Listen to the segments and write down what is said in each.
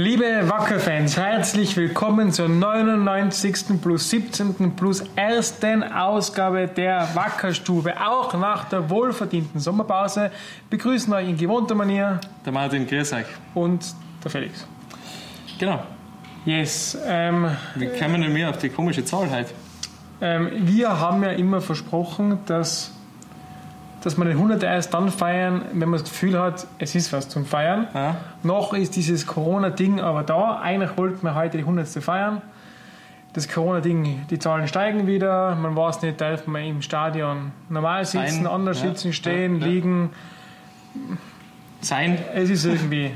Liebe Wacker-Fans, herzlich willkommen zur 99. plus 17. plus ersten Ausgabe der Wackerstube. Auch nach der wohlverdienten Sommerpause begrüßen euch in gewohnter Manier Der Martin, grüß euch. und der Felix. Genau. Yes, ähm, Wie kommen denn wir auf die komische Zahl heute? ähm, wir haben ja immer versprochen, dass, dass wir den 100 erst dann feiern, wenn man das Gefühl hat, es ist was zum Feiern. Ja? Noch ist dieses Corona-Ding aber da. Eigentlich wollten wir heute die 100. feiern. Das Corona-Ding, die Zahlen steigen wieder. Man weiß nicht, darf man im Stadion normal sitzen, Sein, anders ja, sitzen, stehen, ja. liegen. Sein? Es ist irgendwie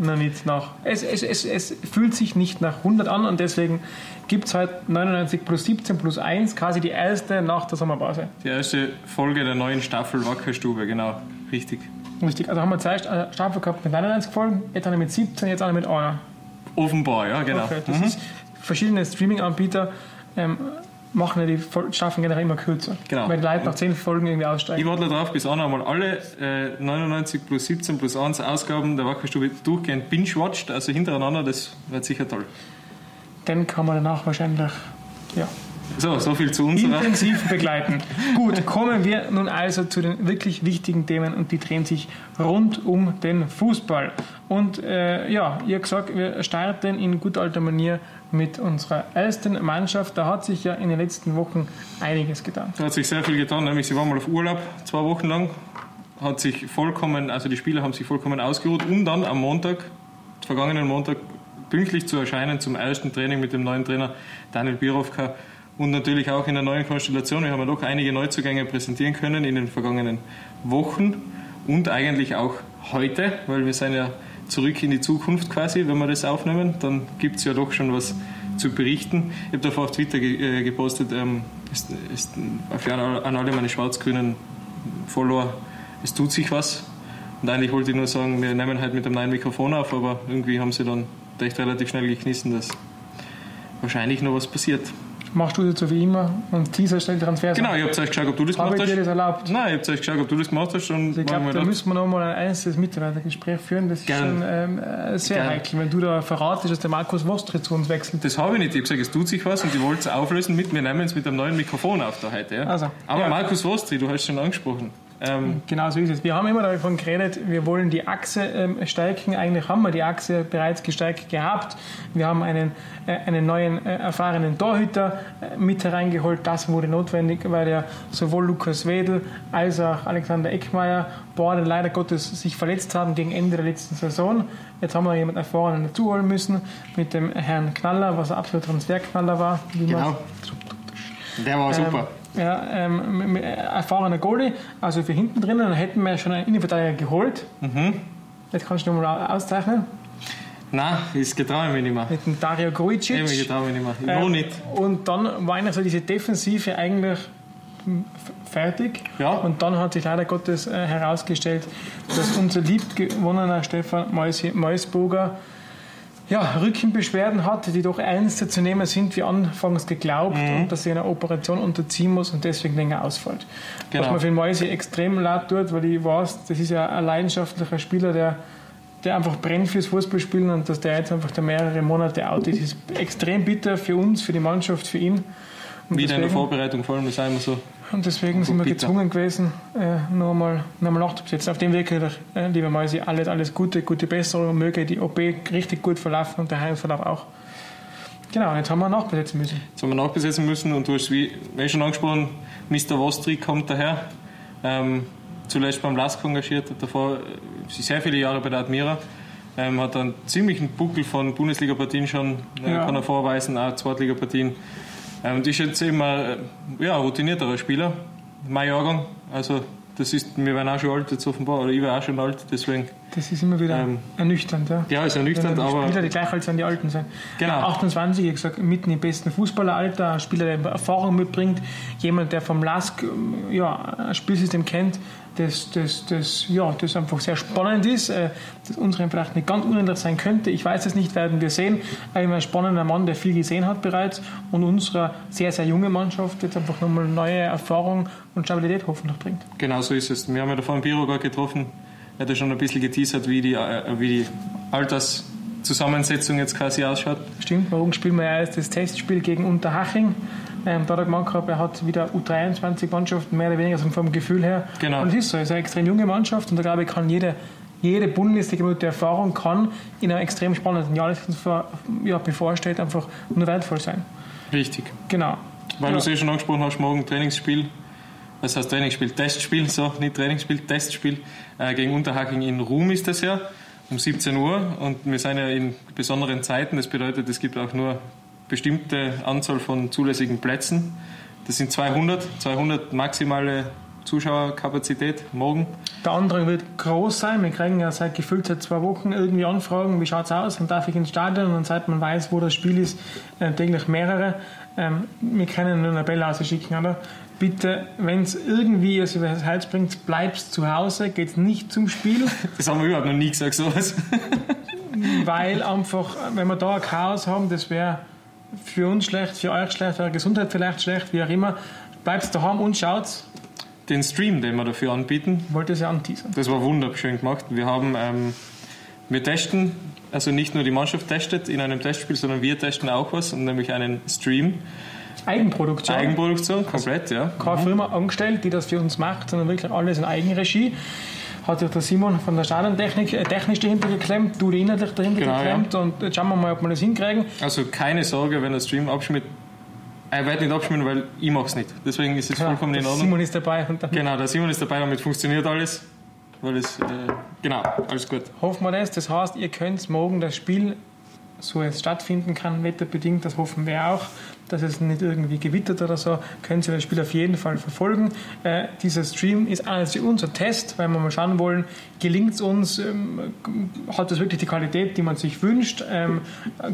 noch nicht nach. Es, es, es, es fühlt sich nicht nach 100 an und deswegen gibt es heute 99 plus 17 plus 1, quasi die erste nach der Sommerpause. Die erste Folge der neuen Staffel Wackerstube, genau. Richtig. Richtig. Also haben wir zwei Sta- Staffeln gehabt mit 99 Folgen, jetzt eine mit 17, jetzt eine mit einer. Offenbar, ja, genau. Okay, das Mhm. ist, verschiedene Streaming-Anbieter ähm, machen ja die Staffeln generell immer kürzer. Genau. Weil die Leute nach 10 Folgen irgendwie Ich aussteigen. warte darauf, bis Anna mal alle äh, 99 plus 17 plus 1 Ausgaben der Wackerstube durchgehend binge-watcht, also hintereinander, das wird sicher toll. Dann kann man danach wahrscheinlich ja, So, so viel zu unserer. intensiv begleiten. Gut, kommen wir nun also zu den wirklich wichtigen Themen und die drehen sich rund um den Fußball. Und äh, ja, ihr gesagt, wir starten in gut alter Manier mit unserer ersten Mannschaft. Da hat sich ja in den letzten Wochen einiges getan. Da hat sich sehr viel getan, nämlich sie waren mal auf Urlaub, zwei Wochen lang, hat sich vollkommen, also die Spieler haben sich vollkommen ausgeruht, um dann am Montag, vergangenen Montag, pünktlich zu erscheinen zum ersten Training mit dem neuen Trainer Daniel Birovka und natürlich auch in der neuen Konstellation. Wir haben ja doch einige Neuzugänge präsentieren können in den vergangenen Wochen und eigentlich auch heute, weil wir sind ja zurück in die Zukunft quasi, wenn wir das aufnehmen, dann gibt es ja doch schon was zu berichten. Ich habe davor auf Twitter ge äh, gepostet, ähm, ist, ist, an alle meine schwarz-grünen Follower, es tut sich was. Und eigentlich wollte ich nur sagen, wir nehmen halt mit dem neuen Mikrofon auf, aber irgendwie haben sie dann echt relativ schnell geknissen, dass wahrscheinlich noch was passiert. Machst du das so wie immer und Teaser stellt Transfers Genau, ich habe zuerst geschaut, ob du das Habe gemacht ich dir das hast. erlaubt? Nein, ich habe zuerst geschaut, ob du das gemacht hast. Und Also ich glaube, da dort. müssen wir nochmal ein einzelnes Mitarbeitergespräch führen. Das ist Gern. schon ähm, äh, sehr Gern. heikel, wenn du da verratest, dass der Markus Wostri zu uns wechselt. Das habe ich nicht. Ich habe gesagt, es tut sich was und ich wollte es auflösen mit, wir nehmen es mit einem neuen Mikrofon auf da heute. Ja? Also, Aber ja. Markus Wostri, du hast es schon angesprochen. Ähm, Genau so ist es. Wir haben immer davon geredet, wir wollen die Achse ähm, stärken. Eigentlich haben wir die Achse bereits gestärkt gehabt. Wir haben einen, äh, einen neuen äh, erfahrenen Torhüter äh, mit hereingeholt. Das wurde notwendig, weil ja sowohl Lukas Wedel als auch Alexander Eckmeier beide leider Gottes sich verletzt haben gegen Ende der letzten Saison. Jetzt haben wir jemanden erfahrenen dazuholen müssen mit dem Herrn Knaller, was ein absoluter Transferknaller war. genau. Der war super. Ja, ähm, erfahrener Goalie, also für hinten drinnen, dann hätten wir schon einen Innenverteidiger geholt. Mhm. Jetzt kannst du nochmal auszeichnen. Nein, das getraue ich mich nicht mehr. Mit dem Dario Ich Grujic. getraue mich nicht mehr. Ähm, Noch nicht. Und dann war eigentlich so diese Defensive eigentlich fertig. Ja. Und dann hat sich leider Gottes äh, herausgestellt, dass unser liebgewonnener Stefan Meus- Meusburger ja, Rückenbeschwerden hat, die doch ernster zu nehmen sind, wie anfangs geglaubt, Mhm. und dass er einer Operation unterziehen muss und deswegen länger ausfällt. Genau. Was mir für Mäuse extrem leid tut, weil ich weiß, das ist ja ein leidenschaftlicher Spieler, der, der einfach brennt fürs Fußballspielen und dass der jetzt einfach da mehrere Monate out ist, ist extrem bitter für uns, für die Mannschaft, für ihn. Wieder in der deswegen- Vorbereitung, vor allem, das ist immer so. und deswegen sind wir bitter. gezwungen gewesen, äh, noch einmal, noch einmal nachzubesetzen. Auf dem Weg, äh, lieber Mäusi, alles, alles Gute, gute Besserung, möge die OP richtig gut verlaufen und der Heilverlauf auch. Genau, jetzt haben wir nachbesetzen müssen. Jetzt haben wir nachbesetzen müssen und du hast, wie, wie schon angesprochen, Mr. Wostri kommt daher. Ähm, zuletzt beim LASK engagiert, hat davor äh, sehr viele Jahre bei der Admira. Ähm, hat einen ziemlichen Buckel von Bundesliga-Partien schon, äh, Ja. kann er vorweisen, auch Zweitliga-Partien. Ähm, und ist jetzt immer äh, ja, routinierterer Spieler, mein Jahrgang. Also, das ist, wir werden auch schon alt jetzt offenbar, oder ich war auch schon alt, deswegen. Das ist immer wieder Ähm, ernüchternd. Ja. Ja, ist ernüchternd, die aber. Spieler, die gleich alt sind, die Alten sind. Genau. 28, wie gesagt, mitten im besten Fußballeralter, ein Spieler, der Erfahrung mitbringt, jemand, der vom LASK ähm, ja, ein Spielsystem kennt, das, das, das, ja, das einfach sehr spannend ist, äh, das unseren vielleicht nicht ganz unendlich sein könnte. Ich weiß es nicht, werden wir sehen. Ein spannender Mann, der viel gesehen hat bereits und unserer sehr, sehr junge Mannschaft jetzt einfach nochmal neue Erfahrung und Stabilität hoffentlich bringt. Genau so ist es. Wir haben ja davor einen Biro gerade getroffen. Er hat ja schon ein bisschen geteasert, wie die, äh, wie die Zusammensetzung jetzt quasi ausschaut. Stimmt, morgen spielen wir ja erst das Testspiel gegen Unterhaching. Ähm, da hat er gemeint gehabt, er hat wieder U23-Mannschaften, mehr oder weniger also vom Gefühl her. Genau. Und es ist so, es ist eine extrem junge Mannschaft und da glaube ich, kann jede, jede Bundesliga mit der Erfahrung kann in einem extrem spannenden Jahr, das uns vor, ja, bevorsteht, einfach nur wertvoll sein. Richtig. Genau. Weil Ja. du es eh schon angesprochen hast, morgen Trainingsspiel. Was heißt Trainingsspiel? Testspiel, so, nicht Trainingsspiel, Testspiel. Äh, gegen Unterhaching in Ruhm ist das ja, um 17 Uhr. Und wir sind ja in besonderen Zeiten. Das bedeutet, es gibt auch nur bestimmte Anzahl von zulässigen Plätzen. Das sind 200, 200 maximale Zuschauerkapazität morgen. Der Andrang wird groß sein. Wir kriegen ja seit gefühlt seit zwei Wochen irgendwie Anfragen, wie schaut es aus, dann darf ich ins Stadion und seit man weiß, wo das Spiel ist, äh, täglich mehrere. Ähm, wir können nur eine Bella rausschicken, oder? Bitte, wenn es irgendwie es über das Herz bringt, bleibst zu Hause, geht nicht zum Spiel, Das haben wir überhaupt noch nie gesagt, sowas. weil einfach, wenn wir da ein Chaos haben, das wäre für uns schlecht, für euch schlecht, für eure Gesundheit vielleicht schlecht, wie auch immer. Bleibst daheim und schaut. Den Stream, den wir dafür anbieten, Ich wollte es ja anteasern. Das war wunderschön gemacht. Wir haben, ähm, wir testen, also nicht nur die Mannschaft testet in einem Testspiel, sondern wir testen auch was, und nämlich einen Stream. Eigenproduktion. Eigenproduktion, komplett, ja. keine Firma angestellt, die das für uns macht, sondern wirklich alles in Eigenregie. Hat sich der Simon von der Stadientechnik äh, technisch dahinter geklemmt, du inhaltlich dahinter Genau, geklemmt und jetzt schauen wir mal, ob wir das hinkriegen. Also keine Sorge, wenn der Stream abschmiert. Er wird nicht abschmieren, weil ich mache es nicht. Deswegen ist es Ja, vollkommen in Ordnung. Simon ist dabei und dann Genau, der Simon ist dabei, damit funktioniert alles. Weil es, äh, genau, alles gut. hoffen wir das. Das heißt, ihr könnt morgen das Spiel, so es stattfinden kann, wetterbedingt, das hoffen wir auch, dass es nicht irgendwie gewittert oder so, können Sie das Spiel auf jeden Fall verfolgen. Äh, dieser Stream ist einerseits unser Test, weil wir mal schauen wollen, gelingt es uns, ähm, hat das wirklich die Qualität, die man sich wünscht, ähm,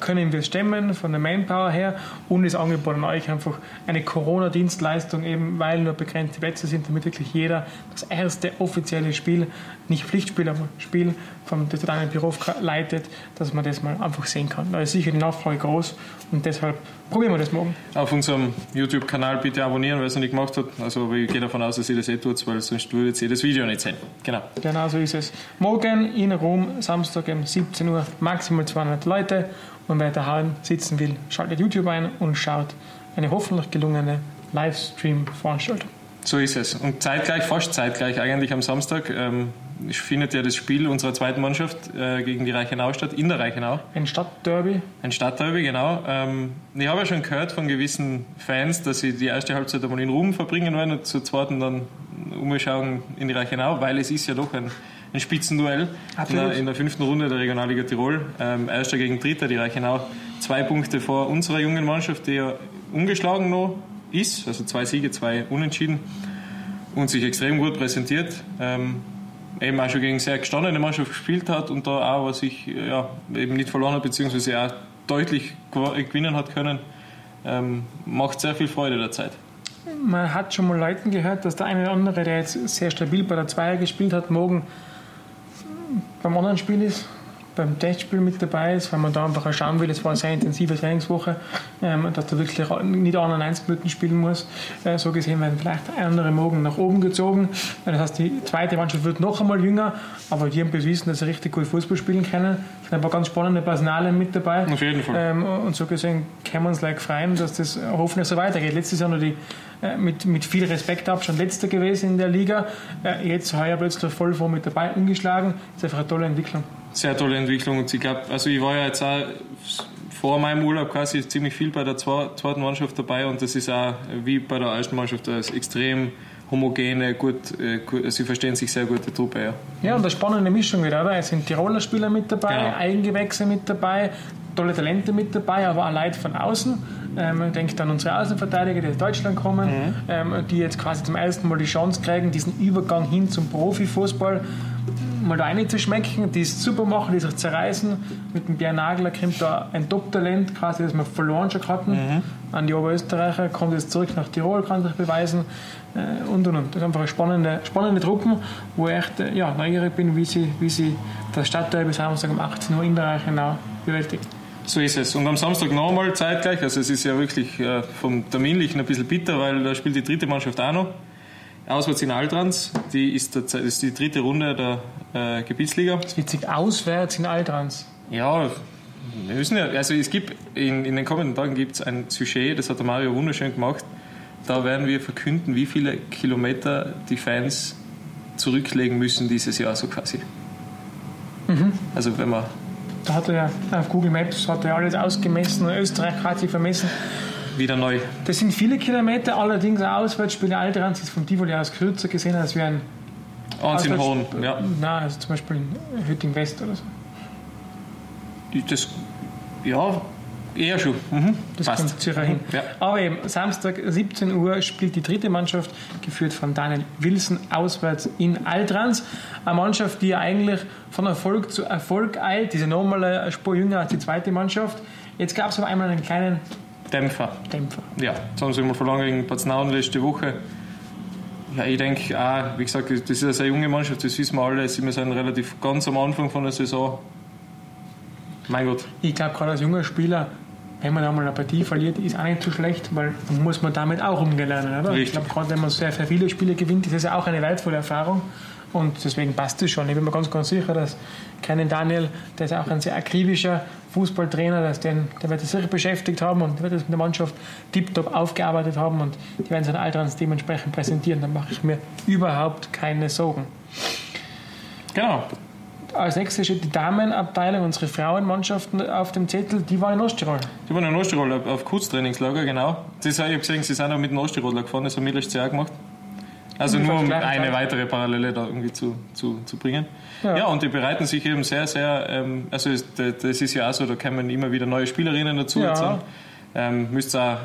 können wir stemmen von der Manpower her und ist Angebot an euch einfach eine Corona-Dienstleistung eben, weil nur begrenzte Plätze sind, damit wirklich jeder das erste offizielle Spiel, nicht Pflichtspiel, aber Spiel vom Daniel Birovka leitet, dass man das mal einfach sehen kann. Da ist sicher die Nachfrage groß und deshalb probieren wir das morgen. Auf unserem YouTube-Kanal bitte abonnieren, wer es noch nicht gemacht hat. Also, ich gehe davon aus, dass ihr das eh tut, weil sonst würdet ihr das Video nicht sehen. Genau. Genau so ist es. Morgen in Rom, Samstag um 17 Uhr, maximal 200 Leute. Und wer daheim sitzen will, schaltet YouTube ein und schaut eine hoffentlich gelungene Livestream-Veranstaltung. So ist es. Und zeitgleich, fast zeitgleich eigentlich am Samstag, ähm, findet ja das Spiel unserer zweiten Mannschaft äh, gegen die Reichenau statt, in der Reichenau. Ein Stadtderby. Ein Stadtderby, genau. Ähm, ich habe ja schon gehört von gewissen Fans, dass sie die erste Halbzeit einmal in Ruhm verbringen wollen und zur zweiten dann umschauen in die Reichenau, weil es ist ja doch ein, ein Spitzenduell in der, in der fünften Runde der Regionalliga Tirol. Ähm, Erster gegen Dritter, die Reichenau zwei Punkte vor unserer jungen Mannschaft, die ja ungeschlagen noch ist, also zwei Siege, zwei Unentschieden und sich extrem gut präsentiert. Ähm, eben auch schon gegen sehr gestandene Mannschaft gespielt hat und da auch, was ich ja, eben nicht verloren hat, beziehungsweise auch deutlich gew- gewinnen hat können, ähm, macht sehr viel Freude derzeit. Man hat schon mal Leuten gehört, dass der eine oder andere, der jetzt sehr stabil bei der Zweier gespielt hat, morgen beim anderen Spiel ist, beim Testspiel mit dabei ist, weil man da einfach auch schauen will, es war eine sehr intensive Trainingswoche, ähm, dass du wirklich nicht an 90 Minuten spielen musst. Äh, so gesehen werden vielleicht andere morgen nach oben gezogen. Äh, Das heißt, die zweite Mannschaft wird noch einmal jünger, aber die haben bewiesen, dass sie richtig gut Fußball spielen können. Es sind ein paar ganz spannende Personalien mit dabei. Auf jeden Fall. Ähm, und so gesehen können wir uns like freuen, dass das hoffentlich so weitergeht. Letztes Jahr noch die, äh, mit, mit viel Respekt Abstand letzter gewesen in der Liga. Äh, jetzt heuer plötzlich voll vor mit dabei umgeschlagen. Das ist einfach eine tolle Entwicklung. Sehr tolle Entwicklung und ich glaube, also ich war ja jetzt auch vor meinem Urlaub quasi ziemlich viel bei der zwe- zweiten Mannschaft dabei und das ist auch wie bei der ersten Mannschaft eine extrem homogene, gut, äh, gut sie verstehen sich sehr gute Truppe, ja. Ja, und eine spannende Mischung wieder, oder? Es sind Tiroler Spieler mit dabei, Genau. Eigengewächse mit dabei, tolle Talente mit dabei, aber auch Leute von außen. Ähm, ich denke an unsere Außenverteidiger, die aus Deutschland kommen, ähm, die jetzt quasi zum ersten Mal die Chance kriegen, diesen Übergang hin zum Profifußball mal da reinzuschmecken, die es super machen, die sich zerreißen. Mit dem Björn Nagler kommt da ein Top-Talent, quasi, das wir verloren schon hatten. An die Oberösterreicher, kommt jetzt zurück nach Tirol, kann sich beweisen äh, und und und. Das ist einfach eine spannende, spannende Truppen, wo ich echt äh, ja, neugierig bin, wie sie, wie sie das Stadtderby Samstag um 18 Uhr in der Reichenau bewältigen. So ist es. Und am Samstag nochmal zeitgleich, also es ist ja wirklich äh, vom Terminlichen ein bisschen bitter, weil da spielt die dritte Mannschaft auch noch. Auswärts in Altrans, die ist, der, ist die dritte Runde der äh, Gebietsliga. Das ist witzig, auswärts in Altrans. Ja, Wir müssen ja, also es gibt in, in den kommenden Tagen gibt es ein Sujet, das hat der Mario wunderschön gemacht. Da werden wir verkünden, wie viele Kilometer die Fans zurücklegen müssen dieses Jahr so quasi. Mhm. Also wenn man da hat er ja auf Google Maps hat er alles ausgemessen. Österreich hat sich vermessen. Wieder neu. Das sind viele Kilometer, allerdings ein Auswärtsspiel in Altrans ist vom Tivoli aus kürzer gesehen als wie ein. Eins in Horn, ja. Nein, also zum Beispiel in Hütting West oder so. Das, ja, Eher schon. Mhm. Das Passt. kommt sicher hin. Ja. Aber eben, Samstag 17 Uhr spielt die dritte Mannschaft, geführt von Daniel Wilson, auswärts in Altrans. Eine Mannschaft, die eigentlich von Erfolg zu Erfolg eilt. Diese normale Spur jünger als die zweite Mannschaft. Jetzt gab es aber einmal einen kleinen Dämpfer. Dämpfer. Ja, das haben immer verlangt gegen Paznaun letzte Woche. Ja, ich denke auch, wie gesagt, das ist eine sehr junge Mannschaft, das wissen wir alle. Wir sind relativ ganz am Anfang von der Saison. Mein Gott. Ich glaube, gerade als junger Spieler wenn man einmal eine Partie verliert, ist auch nicht so schlecht, weil dann muss man damit auch umgehen lernen. Oder? Ich glaube, gerade wenn man sehr, sehr viele Spiele gewinnt, ist das ja auch eine wertvolle Erfahrung. Und deswegen passt es schon. Ich bin mir ganz, ganz sicher, dass keinen Daniel, der ist auch ein sehr akribischer Fußballtrainer, dass den, der wird sich sicher beschäftigt haben und wird das mit der Mannschaft tiptop aufgearbeitet haben und die werden seine Alterns dementsprechend präsentieren. Da mache ich mir überhaupt keine Sorgen. Genau als nächstes steht die Damenabteilung, unsere Frauenmannschaften auf dem Zettel, die waren in Osttirol. Die waren in Osttirol auf Kurztrainingslager, genau. Das, ich habe gesehen, sie sind auch mit dem Osttiroler gefahren, das haben wir letztes Jahr gemacht. Also nur um eine weitere Parallele da irgendwie zu, zu, zu bringen. Ja. ja. und die bereiten sich eben sehr, sehr, ähm, also das ist ja auch so, da kommen immer wieder neue Spielerinnen dazu. Ja. Jetzt, ähm, müsst auch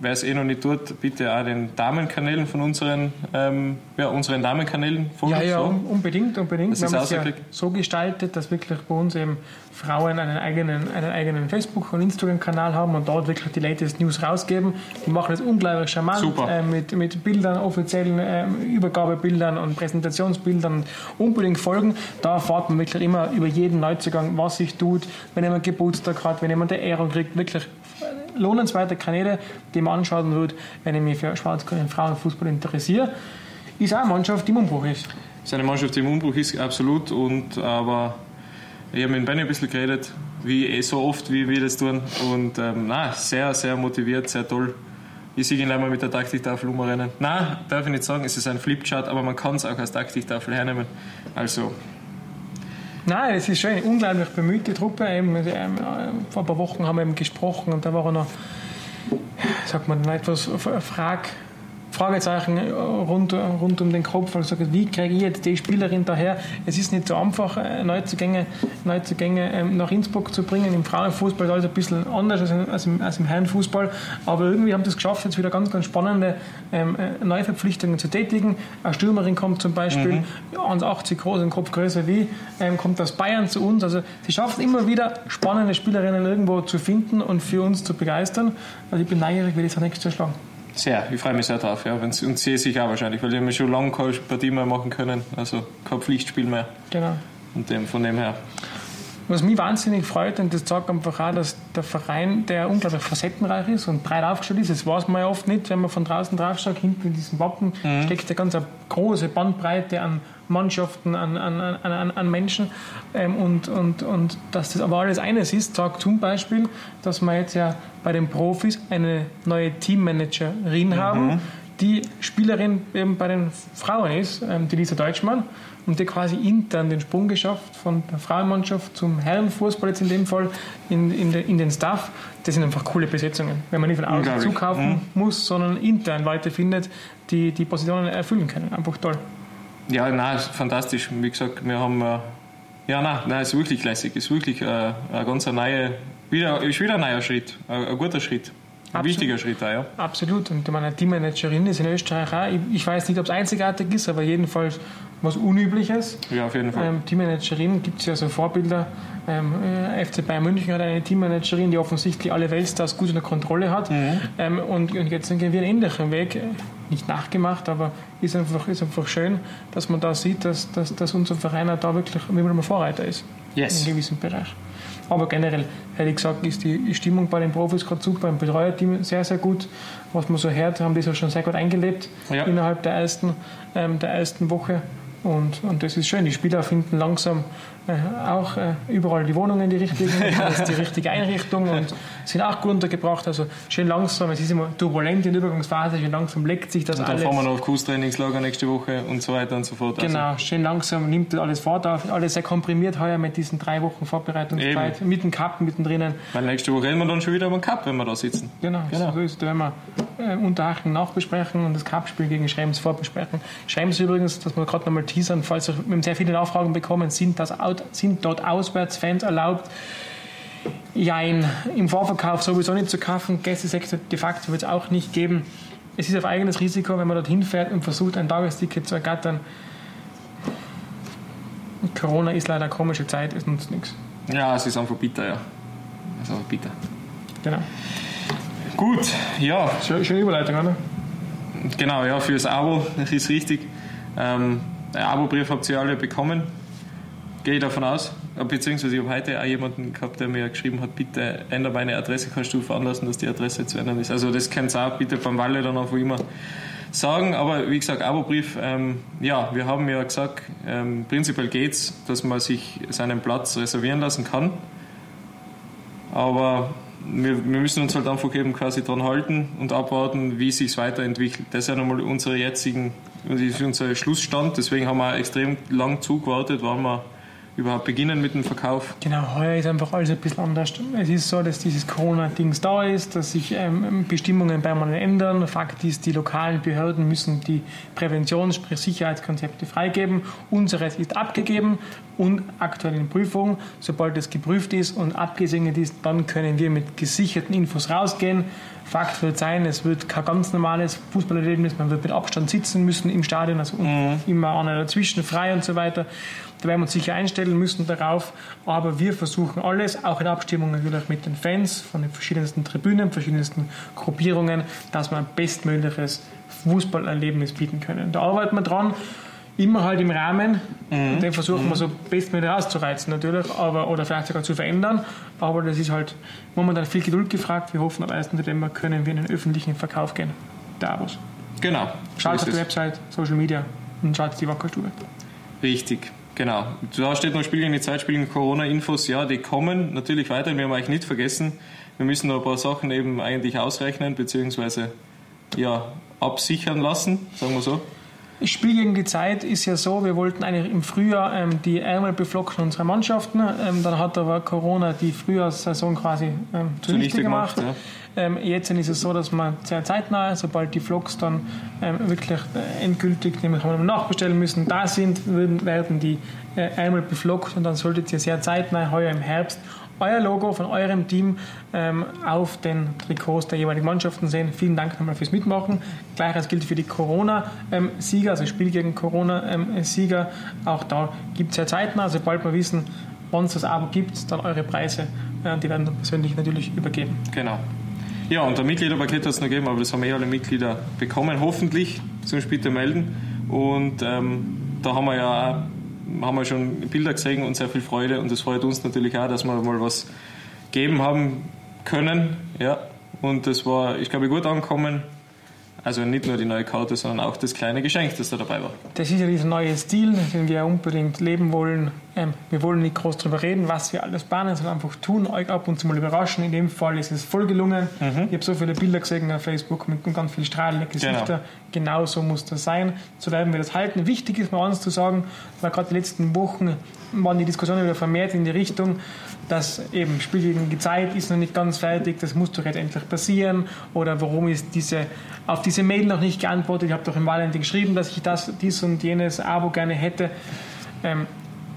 wer es eh noch nicht tut, bitte auch den Damenkanälen von unseren, ähm, ja, unseren Damenkanälen folgen. Ja, ja, so. unbedingt, unbedingt. Das Wir haben es ja so gestaltet, dass wirklich bei uns eben Frauen einen eigenen, einen eigenen Facebook- und Instagram-Kanal haben und dort wirklich die latest News rausgeben. Die machen das unglaublich charmant äh, mit, mit Bildern, offiziellen äh, Übergabebildern und Präsentationsbildern. Unbedingt folgen. Da erfahrt man wirklich immer über jeden Neuzugang, was sich tut, wenn jemand Geburtstag hat, wenn jemand eine Ehrung kriegt. Wirklich lohnenswerte Kanäle, die man anschauen würde, wenn ich mich für und Frauenfußball interessiere. Ist auch eine Mannschaft, die im Umbruch ist. Ist eine Mannschaft, die im Umbruch ist, absolut. Und, aber ich habe mit Benny ein bisschen geredet, wie eh so oft, wie wir das tun. Und ähm, na, sehr, sehr motiviert, sehr toll. Ich sehe ihn einmal mit der Taktiktafel umrennen. Nein, darf ich nicht sagen, es ist ein Flipchart, aber man kann es auch als Taktiktafel hernehmen. Also Nein, es ist schon eine unglaublich bemühte Truppe. Ähm, vor ein paar Wochen haben wir eben gesprochen und da war noch, sagt man, etwas Frag, Fragezeichen rund, rund um den Kopf. Also wie kriege ich jetzt die Spielerin daher? Es ist nicht so einfach, äh, Neuzugänge, Neuzugänge ähm, nach Innsbruck zu bringen. Im Frauenfußball ist alles ein bisschen anders als, als, im, als im Herrenfußball. Aber irgendwie haben sie es geschafft, jetzt wieder ganz, ganz spannende ähm, äh, Neuverpflichtungen zu tätigen. Eine Stürmerin kommt zum Beispiel, mhm. 1,80 groß, ein Kopf größer wie, ähm, kommt aus Bayern zu uns. Also sie schaffen immer wieder spannende Spielerinnen irgendwo zu finden und für uns zu begeistern. Also ich bin neugierig, wie das nächstes schlagen. Sehr, ich freue mich sehr drauf. Ja. Wenn's, und sehe sich auch wahrscheinlich, weil wir schon lange keine Partie mehr machen können. Also kein Pflichtspiel mehr. Genau. Und dem, von dem her. Was mich wahnsinnig freut, und das zeigt einfach auch, dass der Verein, der unglaublich facettenreich ist und breit aufgestellt ist, das weiß man ja oft nicht, wenn man von draußen drauf schaut, hinten in diesem Wappen mhm. steckt eine ganz große Bandbreite an Mannschaften, an, an, an, an Menschen. Ähm, und, und, und dass das aber alles eines ist, sagt zum Beispiel, dass wir jetzt ja bei den Profis eine neue Teammanagerin mhm. haben, die Spielerin eben bei den Frauen ist, ähm, die Lisa Deutschmann, und die quasi intern den Sprung geschafft von der Frauenmannschaft zum Herrenfußball jetzt in dem Fall in, in, de, in den Staff. Das sind einfach coole Besetzungen, wenn man nicht von außen zukaufen mhm. muss, sondern intern Leute findet, die die Positionen erfüllen können. Einfach toll. Ja, nein, fantastisch. Wie gesagt, wir haben. Äh, ja, nein, nein, ist wirklich lässig. Ist wirklich äh, ein ganz neue, wieder, ist wieder ein neuer Schritt, ein, ein guter Schritt. Ein Absolut. wichtiger Schritt auch, ja. Absolut. Und meine Teammanagerin ist in Österreich auch. Ich, ich weiß nicht, ob es einzigartig ist, aber jedenfalls was Unübliches. Ja, auf jeden Fall. Ähm, Teammanagerin gibt es ja so Vorbilder. Ähm, äh, FC Bayern München hat eine Teammanagerin, die offensichtlich alle Weltstars gut unter Kontrolle hat. Mhm. Ähm, und, und, jetzt gehen wir einen ähnlichen Weg. Nicht nachgemacht, aber ist einfach, ist einfach schön, dass man da sieht, dass, dass, dass unser Verein da wirklich wie man Vorreiter ist. Yes. In einem gewissen Bereich. Aber generell, hätte ich gesagt, ist die Stimmung bei den Profis gerade super, im Betreuerteam sehr, sehr gut. Was man so hört, haben die so schon sehr gut eingelebt ja. innerhalb der ersten, ähm, der ersten Woche. Und, und das ist schön. Die Spieler finden langsam auch äh, überall die Wohnungen die richtigen, ja. die richtige Einrichtung und sind auch gut untergebracht. Also schön langsam, es ist immer turbulent in der Übergangsphase, schön langsam leckt sich das und alles. Dann fahren wir noch auf Kurstrainingslager nächste Woche und so weiter und so fort. Also genau, also schön langsam nimmt alles Fahrt auf, alles sehr komprimiert heuer mit diesen drei Wochen Vorbereitungszeit, Eben. mit dem Cup mittendrin. Weil nächste Woche reden wir dann schon wieder über den Cup, wenn wir da sitzen. Genau, genau. so ist es. Da werden wir äh, Unterhaching nachbesprechen und das Cup-Spiel gegen Schrems vorbesprechen. Schrems übrigens, dass wir gerade nochmal teasern, falls wir sehr viele Nachfragen bekommen, sind, das, sind dort Auswärtsfans erlaubt? Jein, im Vorverkauf sowieso nicht zu kaufen, Gästesektor de facto wird es auch nicht geben. Es ist auf eigenes Risiko, wenn man dorthin fährt und versucht, ein Tagesticket zu ergattern. Corona ist leider eine komische Zeit, es nutzt nichts. Ja, es ist einfach bitter, ja. Es ist einfach bitter. Genau. Gut, ja. Schöne Überleitung, oder? Genau, ja, für das Abo, das ist richtig. Ähm, der Abo-Brief habt ihr alle bekommen. Gehe ich davon aus. Beziehungsweise ich habe heute auch jemanden gehabt, der mir geschrieben hat, bitte ändere meine Adresse, kannst du veranlassen, dass die Adresse zu ändern ist. Also das könnt ihr auch bitte beim Walle dann auch immer sagen. Aber wie gesagt, Abo-Brief, ähm, ja, wir haben ja gesagt, ähm, prinzipiell geht es, dass man sich seinen Platz reservieren lassen kann. Aber wir, wir, müssen uns halt einfach eben quasi dran halten und abwarten, wie sich weiterentwickelt. Das ist ja nochmal unsere jetzigen, unser Schlussstand. Deswegen haben wir extrem lang zugewartet, wann wir überhaupt beginnen mit dem Verkauf? Genau, heuer ist einfach alles ein bisschen anders. Es ist so, dass dieses Corona-Dings da ist, dass sich ähm, Bestimmungen permanent ändern. Fakt ist, die lokalen Behörden müssen die Präventions-, sprich Sicherheitskonzepte freigeben. Unseres ist abgegeben und aktuell in Prüfung. Sobald es geprüft ist und abgesegnet ist, dann können wir mit gesicherten Infos rausgehen. Fakt wird sein, es wird kein ganz normales Fußballerlebnis, man wird mit Abstand sitzen müssen im Stadion, also mhm. immer einer dazwischen, frei und so weiter. Da werden wir uns sicher einstellen müssen darauf, aber wir versuchen alles, auch in Abstimmung natürlich mit den Fans von den verschiedensten Tribünen, verschiedensten Gruppierungen, dass wir ein bestmögliches Fußballerlebnis bieten können. Da arbeiten wir dran immer halt im Rahmen. Mhm. Den versuchen mhm. wir so bestmöglich auszureizen natürlich, aber, oder vielleicht sogar zu verändern. Aber das ist halt momentan viel Geduld gefragt. Wir hoffen, am 1. Dezember können wir in den öffentlichen Verkauf gehen. Der Abos. Genau. Schaut auf die Website, Social Media und schaut die Wackerstube. Richtig. Genau. Da steht noch Spiel gegen die Zeit, Spiel gegen Corona-Infos. Ja, die kommen natürlich weiter. Wir haben eigentlich nicht vergessen, wir müssen noch ein paar Sachen eben eigentlich ausrechnen, beziehungsweise ja, absichern lassen, sagen wir so. Spiel gegen die Zeit ist ja so, wir wollten eigentlich im Frühjahr ähm, die Ärmel beflocken unserer Mannschaften. Ähm, dann hat aber Corona die Frühjahrssaison quasi ähm, zunichte gemacht. gemacht ja. ähm, jetzt ist es so, dass man sehr zeitnah, sobald die Vlogs dann ähm, wirklich äh, endgültig, nämlich haben wir nachbestellen müssen, da sind, werden die äh, Ärmel beflockt und dann solltet ihr sehr zeitnah heuer im Herbst euer Logo von eurem Team ähm, auf den Trikots der jeweiligen Mannschaften sehen. Vielen Dank nochmal fürs Mitmachen. Gleiches gilt für die Corona-Sieger, also Spiel gegen Corona-Sieger. Auch da gibt es ja zeitnah, sobald wir wissen, wann es das Abo gibt, dann eure Preise. Äh, die werden persönlich natürlich übergeben. Genau. Ja, und ein Mitgliederpaket hat es noch gegeben, aber das haben eh alle Mitglieder bekommen, hoffentlich. Sonst bitte melden. Und ähm, da haben wir ja auch haben wir schon Bilder gesehen und sehr viel Freude und es freut uns natürlich auch, dass wir mal was geben haben können. Ja. Und das war, ich glaube, gut angekommen. Also nicht nur die neue Karte, sondern auch das kleine Geschenk, das da dabei war. Das ist ja dieser neue Stil, den wir unbedingt leben wollen. Ähm, wir wollen nicht groß darüber reden, was wir alles planen, sondern einfach tun, euch ab und zu mal überraschen. In dem Fall ist es voll gelungen. Mhm. Ich habe so viele Bilder gesehen auf Facebook mit ganz vielen strahlenden Gesichtern. Genau. genau so muss das sein. So werden wir das halten. Wichtig ist mal eins zu sagen, weil gerade die letzten Wochen waren die Diskussionen wieder vermehrt in die Richtung, dass eben Spiel gegen die Zeit ist noch nicht ganz fertig, das muss doch jetzt endlich passieren oder warum ist diese, auf diese Mail noch nicht geantwortet, ich habe doch im Valentin geschrieben, dass ich das, dies und jenes Abo gerne hätte. Ähm,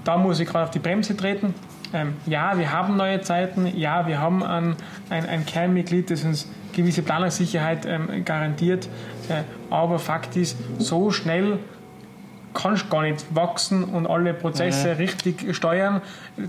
da muss ich gerade auf die Bremse treten. Ähm, ja, wir haben neue Zeiten, ja, wir haben ein, ein, ein Kernmitglied, das uns gewisse Planungssicherheit ähm, garantiert, äh, aber Fakt ist, so schnell kannst gar nicht wachsen und alle Prozesse ja. richtig steuern.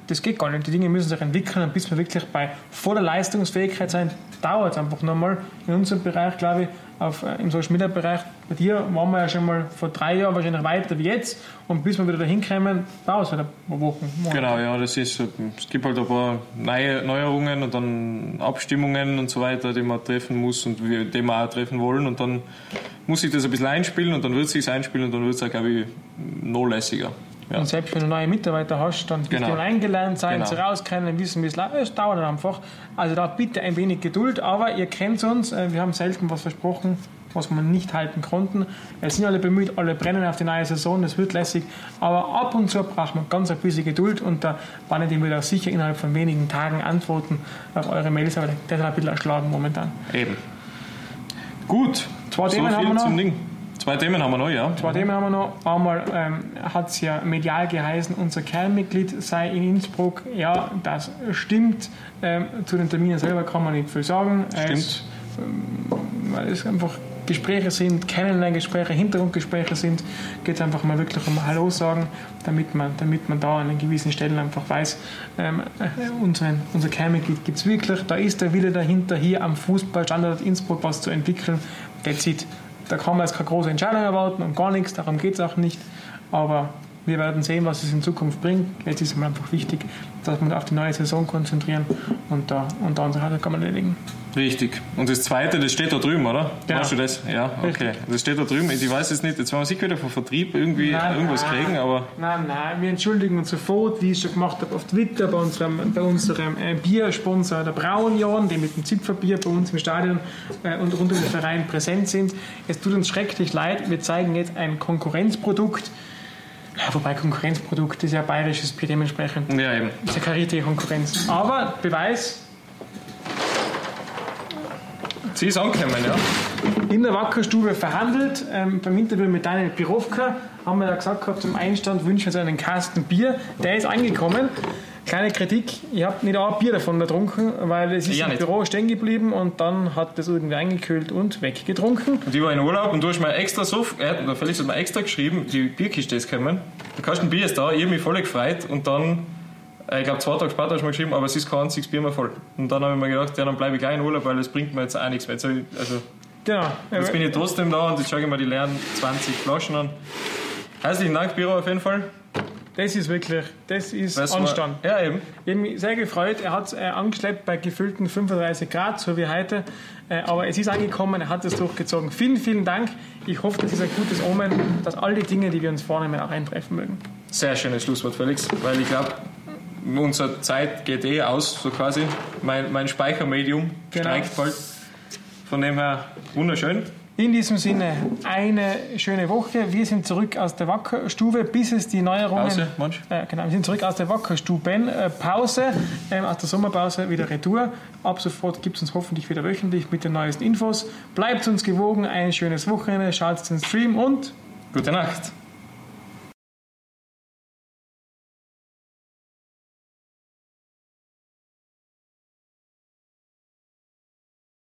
Das geht gar nicht. Die Dinge müssen sich entwickeln und bis wir wirklich bei voller Leistungsfähigkeit sein, dauert es einfach nochmal. In unserem Bereich, glaube ich, auf, äh, im Social Media Bereich, bei dir waren wir ja schon mal vor drei Jahren wahrscheinlich weiter wie jetzt und bis wir wieder dahin kommen, dauert es halt ein paar Wochen. Monate. Genau, ja, das ist, es gibt halt ein paar neue Neuerungen und dann Abstimmungen und so weiter, die man treffen muss und die wir auch treffen wollen und dann muss ich das ein bisschen einspielen und dann wird es sich einspielen und dann wird es auch, glaube ich, noch lässiger. Ja. Und selbst wenn du neue Mitarbeiter hast, dann bist Genau. du eingelernt sein, Genau. sie rauskennen, wissen, wie es läuft. Es dauert einfach. Also da bitte ein wenig Geduld, aber ihr kennt uns, äh, wir haben selten was versprochen, was wir nicht halten konnten. Es sind alle bemüht, alle brennen auf die neue Saison, das wird lässig, aber ab und zu braucht man ganz ein bisschen Geduld und der Valentin wird auch sicher innerhalb von wenigen Tagen antworten auf eure Mails, aber der ist ein bisschen erschlagen momentan. Eben. Gut. Zwei Themen viel haben wir noch. zum Ding. Zwei Themen haben wir noch, ja. Zwei Themen haben wir noch. Einmal ähm, hat es ja medial geheißen, unser Kernmitglied sei in Innsbruck. Ja, das stimmt. Ähm, zu den Terminen selber kann man nicht viel sagen. Stimmt. Es, ähm, weil es einfach Gespräche sind, Kennenlerngespräche, Hintergrundgespräche sind, geht es einfach mal wirklich um Hallo sagen, damit man, damit man da an den gewissen Stellen einfach weiß, ähm, äh, unseren, unser Kernmitglied gibt es wirklich, da ist der Wille dahinter, hier am Fußballstandort Innsbruck was zu entwickeln. That's it. Da kann man jetzt keine große Entscheidung erwarten und gar nichts, darum geht es auch nicht. Aber wir werden sehen, was es in Zukunft bringt. Jetzt ist es mir einfach wichtig, dass wir uns auf die neue Saison konzentrieren und da, und da unsere Hausaufgaben erledigen. Richtig. Und das zweite, das steht da drüben, oder? Genau. Weißt du das? Ja, okay. Richtig. Das steht da drüben. Ich weiß es nicht. Jetzt werden wir sicher wieder vom Vertrieb irgendwie Nein, irgendwas nein. kriegen, aber Nein, nein, wir entschuldigen uns sofort, wie ich schon gemacht habe auf Twitter, bei unserem, bei unserem äh, Biersponsor der Braunion, die mit dem Zipferbier bei uns im Stadion äh, und rund um den Verein präsent sind. Es tut uns schrecklich leid, wir zeigen jetzt ein Konkurrenzprodukt. Ja, wobei Konkurrenzprodukt ist ja bayerisches Bier dementsprechend. ja eben. ist ja keine richtige Konkurrenz. Aber Beweis, Sie ist angekommen, ja. in der Wackerstube verhandelt. Ähm, beim Interview mit Daniel Pirovka haben wir ja gesagt gehabt, zum Einstand wünschen wir uns einen Kasten Bier. Der ist angekommen. Kleine Kritik, ich habe nicht auch ein Bier davon getrunken, weil es ist Ja, im nicht. Büro stehen geblieben und dann hat das irgendwie eingekühlt und weggetrunken. Und ich war in Urlaub und du hast mir extra so, äh, der Felix hat mir extra geschrieben, die Bierkiste ist gekommen. Der Kasten Bier ist da, ich habe mich voll gefreut und dann, äh, ich glaube zwei Tage später hast du mir geschrieben, aber es ist kein einziges Bier mehr voll. Und dann habe ich mir gedacht, ja, dann bleibe ich gleich in Urlaub, weil es bringt mir jetzt auch nichts mehr. Jetzt, hab ich- also, Genau. jetzt bin ich trotzdem da und jetzt schaue ich mir die leeren 20 Flaschen an. Herzlichen Dank, Biro, auf jeden Fall. Das ist wirklich, das ist war- Anstand. Ja, eben. Ich habe mich sehr gefreut. Er hat es äh, angeschleppt bei gefüllten 35 Grad, so wie heute. Äh, aber es ist angekommen, er hat es durchgezogen. Vielen, vielen Dank. Ich hoffe, das ist ein gutes Omen, dass all die Dinge, die wir uns vornehmen, auch eintreffen mögen. Sehr schönes Schlusswort, Felix, weil ich glaube, unsere Zeit geht eh aus, so quasi. Mein, mein Speichermedium Genau. streikt bald. Von dem her wunderschön. In diesem Sinne, eine schöne Woche. Wir sind zurück aus der Wackerstube, bis es die Neuerungen. Pause, manch? Äh, genau, wir sind zurück aus der Wackerstuben. Äh, Pause, ähm, aus der Sommerpause wieder Retour. Ab sofort gibt es uns hoffentlich wieder wöchentlich mit den neuesten Infos. Bleibt uns gewogen, ein schönes Wochenende, schaut den Stream und Gute Nacht.